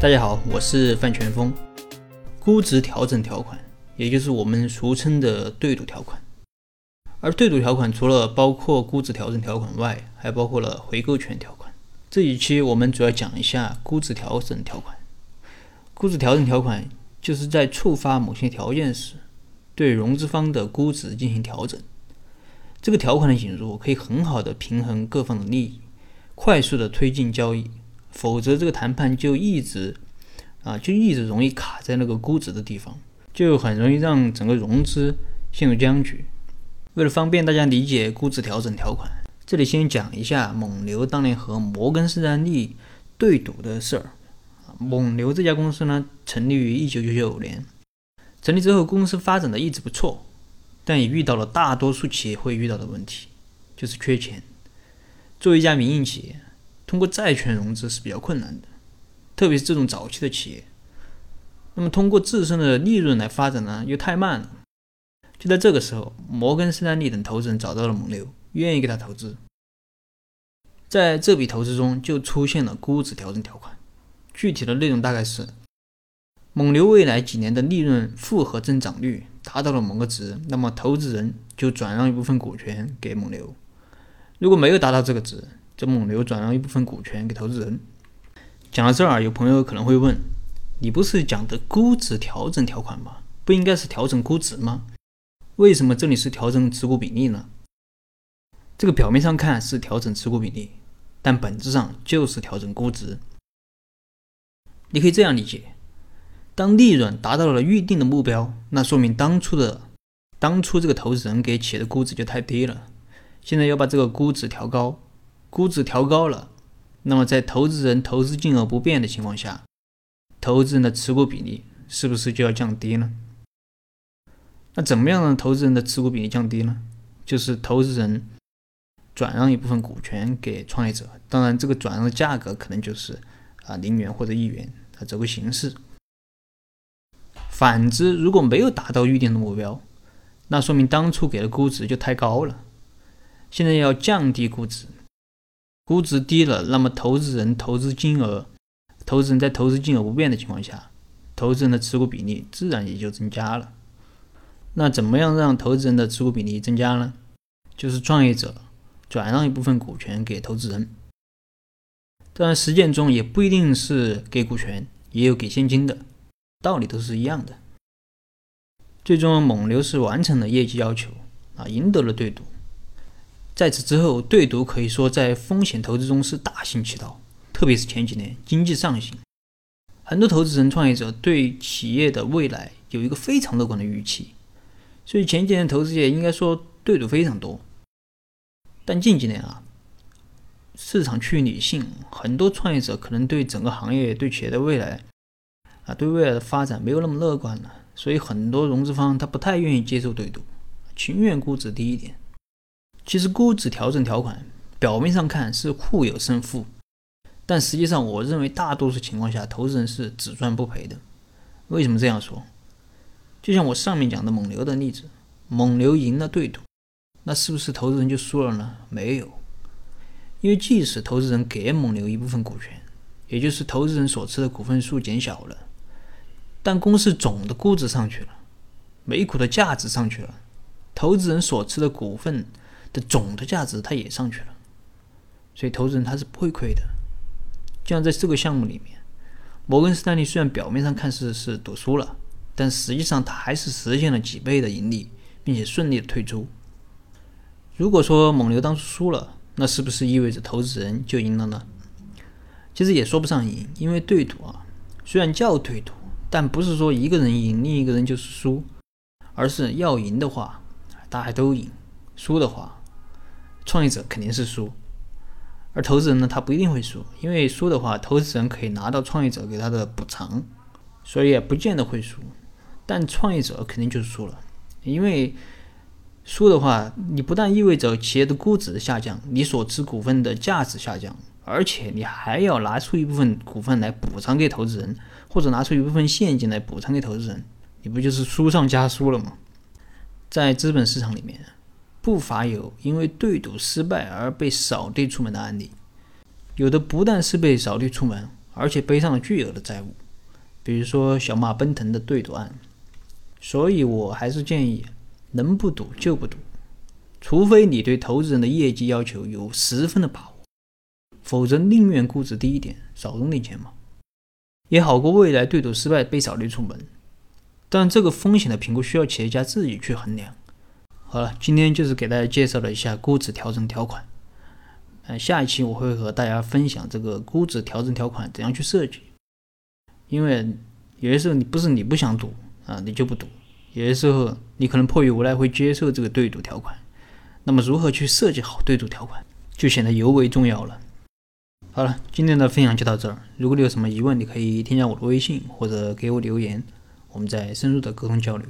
大家好，我是范全峰。估值调整条款，也就是我们俗称的对赌条款。而对赌条款除了包括估值调整条款外，还包括了回购权条款。这一期我们主要讲一下估值调整条款。估值调整条款就是在触发某些条件时，对融资方的估值进行调整。这个条款的引入可以很好的平衡各方的利益，快速的推进交易。否则，这个谈判就一直啊，就一直容易卡在那个估值的地方，就很容易让整个融资陷入僵局。为了方便大家理解估值调整条款，这里先讲一下蒙牛当年和摩根士丹利对赌的事儿。蒙牛这家公司呢，成立于一九九九年，成立之后公司发展的一直不错，但也遇到了大多数企业会遇到的问题，就是缺钱。作为一家民营企业。通过债权融资是比较困难的，特别是这种早期的企业。那么通过自身的利润来发展呢，又太慢了。就在这个时候，摩根士丹利等投资人找到了蒙牛，愿意给他投资。在这笔投资中，就出现了估值调整条款。具体的内容大概是：蒙牛未来几年的利润复合增长率达到了某个值，那么投资人就转让一部分股权给蒙牛；如果没有达到这个值，这蒙牛转让一部分股权给投资人。讲到这儿，有朋友可能会问：你不是讲的估值调整条款吗？不应该是调整估值吗？为什么这里是调整持股比例呢？这个表面上看是调整持股比例，但本质上就是调整估值。你可以这样理解：当利润达到了预定的目标，那说明当初的当初这个投资人给企业的估值就太低了，现在要把这个估值调高。估值调高了，那么在投资人投资金额不变的情况下，投资人的持股比例是不是就要降低呢？那怎么样让投资人的持股比例降低呢？就是投资人转让一部分股权给创业者，当然这个转让的价格可能就是啊零元或者一元啊这个形式。反之，如果没有达到预定的目标，那说明当初给的估值就太高了，现在要降低估值。估值低了，那么投资人投资金额，投资人在投资金额不变的情况下，投资人的持股比例自然也就增加了。那怎么样让投资人的持股比例增加呢？就是创业者转让一部分股权给投资人。当然，实践中也不一定是给股权，也有给现金的，道理都是一样的。最终，蒙牛是完成了业绩要求啊，赢得了对赌。在此之后，对赌可以说在风险投资中是大行其道，特别是前几年经济上行，很多投资人、创业者对企业的未来有一个非常乐观的预期，所以前几年投资界应该说对赌非常多。但近几年啊，市场趋于理性，很多创业者可能对整个行业、对企业的未来啊，对未来的发展没有那么乐观了，所以很多融资方他不太愿意接受对赌，情愿估值低一点。其实估值调整条款表面上看是互有胜负，但实际上我认为大多数情况下投资人是只赚不赔的。为什么这样说？就像我上面讲的蒙牛的例子，蒙牛赢了对赌，那是不是投资人就输了呢？没有，因为即使投资人给蒙牛一部分股权，也就是投资人所持的股份数减小了，但公司总的估值上去了，每股的价值上去了，投资人所持的股份。的总的价值它也上去了，所以投资人他是不会亏的。就像在这个项目里面，摩根士丹利虽然表面上看似是赌输了，但实际上他还是实现了几倍的盈利，并且顺利的退出。如果说蒙牛当初输了，那是不是意味着投资人就赢了呢？其实也说不上赢，因为对赌啊，虽然叫对赌，但不是说一个人赢，另一个人就是输，而是要赢的话，大家都赢；输的话。创业者肯定是输，而投资人呢，他不一定会输，因为输的话，投资人可以拿到创业者给他的补偿，所以也不见得会输。但创业者肯定就是输了，因为输的话，你不但意味着企业的估值下降，你所持股份的价值下降，而且你还要拿出一部分股份来补偿给投资人，或者拿出一部分现金来补偿给投资人，你不就是输上加输了吗？在资本市场里面。不乏有因为对赌失败而被扫地出门的案例，有的不但是被扫地出门，而且背上了巨额的债务，比如说小马奔腾的对赌案。所以我还是建议，能不赌就不赌，除非你对投资人的业绩要求有十分的把握，否则宁愿估值低一点，少扔点钱嘛，也好过未来对赌失败被扫地出门。但这个风险的评估需要企业家自己去衡量。好了，今天就是给大家介绍了一下估值调整条款。呃，下一期我会和大家分享这个估值调整条款怎样去设计。因为有些时候你不是你不想赌啊，你就不赌；有些时候你可能迫于无奈会接受这个对赌条款。那么如何去设计好对赌条款，就显得尤为重要了。好了，今天的分享就到这儿。如果你有什么疑问，你可以添加我的微信或者给我留言。我们再深入的沟通交流。